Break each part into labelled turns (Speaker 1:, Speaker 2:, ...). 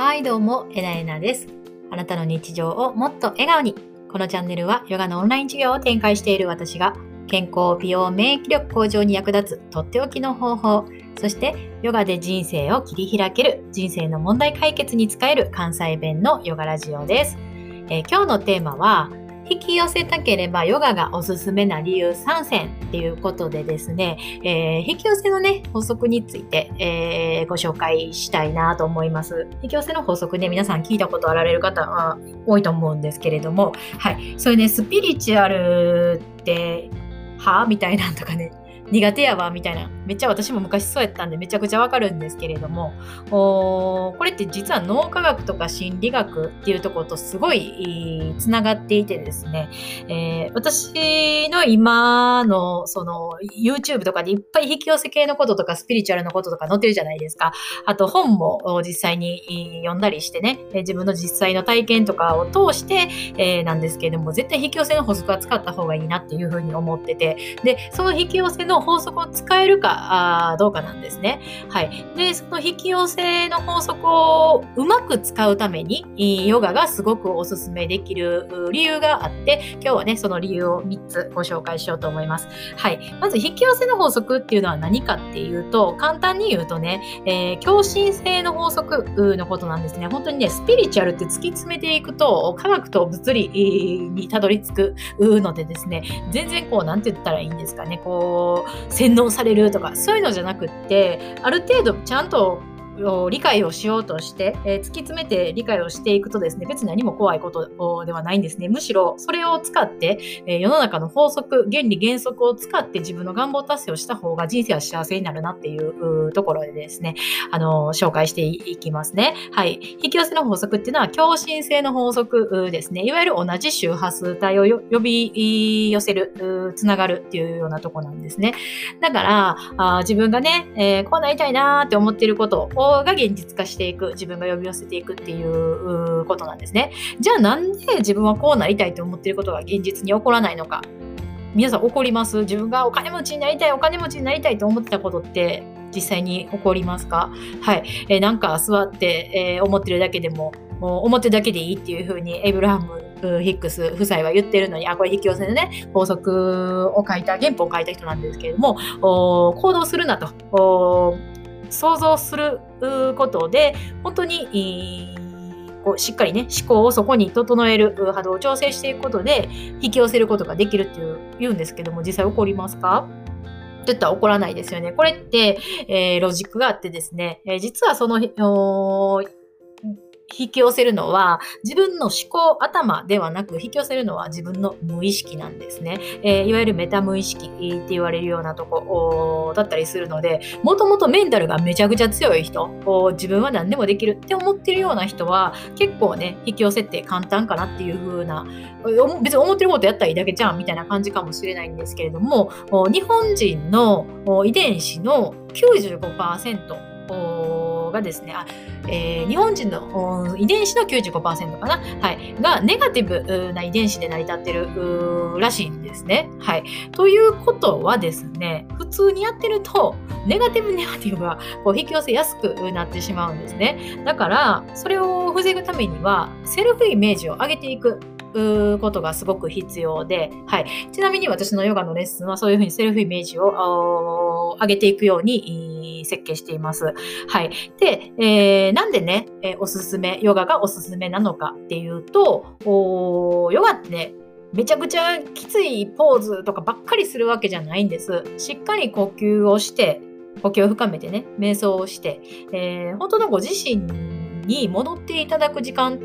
Speaker 1: はい、どうも、えなえなです。あなたの日常をもっと笑顔に。このチャンネルはヨガのオンライン授業を展開している私が、健康、美容、免疫力向上に役立つとっておきの方法、そしてヨガで人生を切り開ける、人生の問題解決に使える関西弁のヨガラジオです。えー今日のテーマは、引き寄せたければヨガがおすすめな理由3選っていうことでですね、えー引き寄せのね、法則について、えーご紹介したいなと思います。引き寄せの法則ね、皆さん聞いたことあられる方は多いと思うんですけれども、はい。それね、スピリチュアルって、は？みたいなんとかね、苦手やわみたいなめっちゃ私も昔そうやったんでめちゃくちゃわかるんですけれどもこれって実は脳科学とか心理学っていうところとすごいつながっていてですね、えー私の今のその YouTube とかでいっぱい引き寄せ系のこととかスピリチュアルのこととか載ってるじゃないですか。あと本も実際に読んだりしてね自分の実際の体験とかを通して、えーなんですけれども絶対引き寄せの法則は使った方がいいなっていうふうに思ってて。でその引き寄せの法則を使えるかあどうかなんですね。はい。で、その引き寄せの法則をうまく使うために、ヨガがすごくおすすめできる理由があって、今日はね、その理由を3つご紹介しようと思います。はい。まず、引き寄せの法則っていうのは何かっていうと、簡単に言うとね、えー共振性の法則のことなんですね。本当にね、スピリチュアルって突き詰めていくと、科学と物理にたどり着くのでですね、全然こう、なんて言ったらいいんですかね、こう、洗脳されるとか、そういうのじゃなくって、ある程度ちゃんとお理解をしようとして、えー突き詰めて理解をしていくとですね、別に何も怖いことではないんですね。むしろそれを使って、えー世の中の法則、原理原則を使って自分の願望達成をした方が人生は幸せになるなっていうところでですね、あの紹介していきますね。はい。引き寄せの法則っていうのは共振性の法則ですね。いわゆる同じ周波数帯を呼び寄せる、つながるっていうようなとこなんですね。だから、あ自分がね、えこうなりたいなーって思っていることをが現実化していく、自分が呼び寄せていくっていうことなんですね。じゃあなんで自分はこうなりたいと思っていることが現実に起こらないのか。皆さん起こります？自分がお金持ちになりたい、お金持ちになりたいと思ってたことって実際に起こりますか？はい。えーなんか座って、えー思ってるだけでも、もう思ってるだけでいいっていうふうにエイブラハムヒックス夫妻は言ってるのに、あ、これ引き寄せでね、法則を書いた、原本を書いた人なんですけれども、行動するなと、想像することで、本当に、こうしっかりね、思考をそこに整える波動を調整していくことで、引き寄せることができるっていう言うんですけども、実際起こりますか？って言ったら起こらないですよね。これって、えーロジックがあってですね、えー実はその、引き寄せるのは自分の思考、頭ではなく引き寄せるのは自分の無意識なんですね。えーいわゆるメタ無意識って言われるようなとこだったりするので、もともとメンタルがめちゃくちゃ強い人、自分は何でもできるって思ってるような人は結構ね、引き寄せって簡単かなっていう風な、別に思ってることやったらいいだけじゃんみたいな感じかもしれないんですけれども、日本人の遺伝子の95%がですね、あえー日本人の遺伝子の95%かな、はい、がネガティブな遺伝子で成り立ってるらしいんですね。はい、ということはですね、普通にやってると、ネガティブネガティブがこう引き寄せやすくなってしまうんですね。だから、それを防ぐためには、セルフイメージを上げていく。うことがすごく必要で、はい。ちなみに私のヨガのレッスンはそういうふうにセルフイメージを上げていくように設計しています。はい。で、えーなんでね、えーおすすめ、ヨガがおすすめなのかっていうと、ヨガってね、めちゃくちゃきついポーズとかばっかりするわけじゃないんです。しっかり呼吸をして、呼吸を深めてね、瞑想をして、えー本当のご自身に戻っていただく時間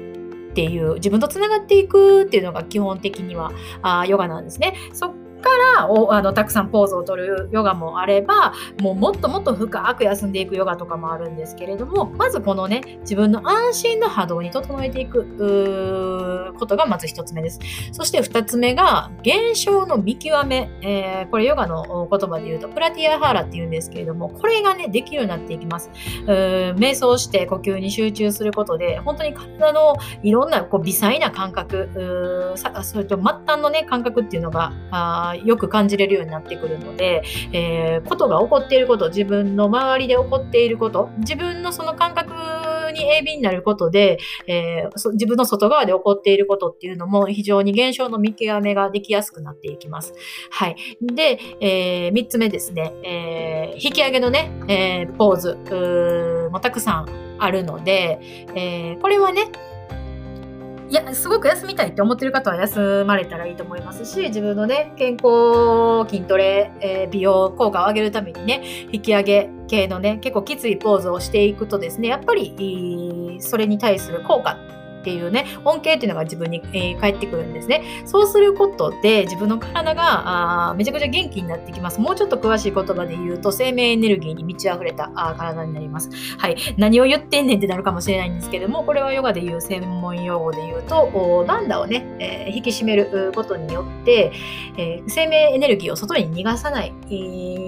Speaker 1: っていう、自分とつながっていくっていうのが基本的にはあヨガなんですね。そからおあのたくさんポーズを取るヨガもあればもうもっともっと深く休んでいくヨガとかもあるんですけれどもまずこのね自分の安心の波動に整えていくことがまず一つ目です。そして二つ目が現象の見極め、えーこれヨガの言葉で言うとプラティアハーラって言うんですけれどもこれがねできるようになっていきます。瞑想して呼吸に集中することで本当に体のいろんなこう微細な感覚うそれと末端のね感覚っていうのがよく感じれるようになってくるので、えー、ことが起こっていること、自分の周りで起こっていること、自分のその感覚に鋭敏になることで、えー、自分の外側で起こっていることっていうのも非常に現象の見極めができやすくなっていきます。はい。で、えー、3つ目ですね、えー、引き上げのね、えー、ポーズもたくさんあるので、えー、これはね、いや、すごく休みたいって思ってる方は休まれたらいいと思いますし、自分のね、健康、筋トレ、えー、美容効果を上げるためにね、引き上げ系のね、結構きついポーズをしていくとですね、やっぱり、それに対する効果っていうね、恩恵っていうのが自分に、えー、返ってくるんですね。そうすることで自分の体があめちゃくちゃ元気になってきます。もうちょっと詳しい言葉で言うと生命エネルギーに満ち溢れたあ体になります。はい。何を言ってんねんってなるかもしれないんですけども、これはヨガで言う専門用語で言うと、ダンダをね、えー、引き締めることによって、えー、生命エネルギーを外に逃がさない、え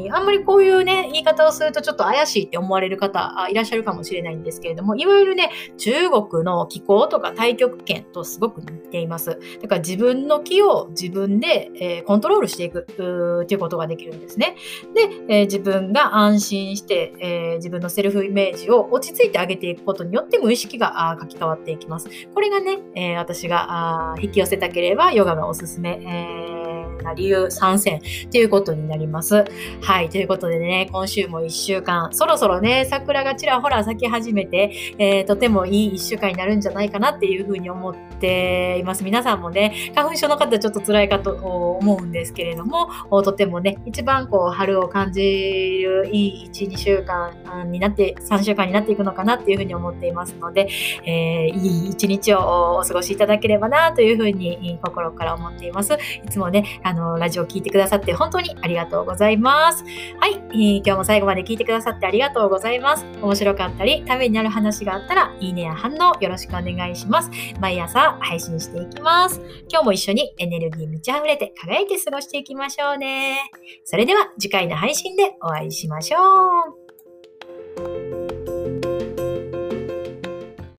Speaker 1: ー。あんまりこういうね、言い方をするとちょっと怪しいって思われる方いらっしゃるかもしれないんですけれども、いわゆるね、中国の気候とかか太極拳とすごく似ています。だから自分の気を自分で、えー、コントロールしていくということができるんですね。で、えー、自分が安心して、えー、自分のセルフイメージを落ち着いてあげていくことによって無意識が書き換わっていきます。これがね、え私が引き寄せたければヨガがおすすめ。えーな理由参戦ということになります。はい。ということでね、今週も1週間、そろそろね、桜がちらほら咲き始めて、えー、とてもいい1週間になるんじゃないかなっていうふうに思っています。皆さんもね、花粉症の方ちょっと辛いかと思うんですけれども、とてもね、一番こう、春を感じるいい1、2週間になって、3週間になっていくのかなっていうふうに思っていますので、えー、いい一日をお過ごしいただければなというふうに心から思っています。いつもね、あの、ラジオ聴いてくださって本当にありがとうございます。はい、えー、今日も最後まで聞いてくださってありがとうございます。面白かったり、ためになる話があったら、いいねや反応よろしくお願いしますします。毎朝配信していきます。今日も一緒にエネルギー満ち溢れて輝いて過ごしていきましょうね。それでは次回の配信でお会いしましょう。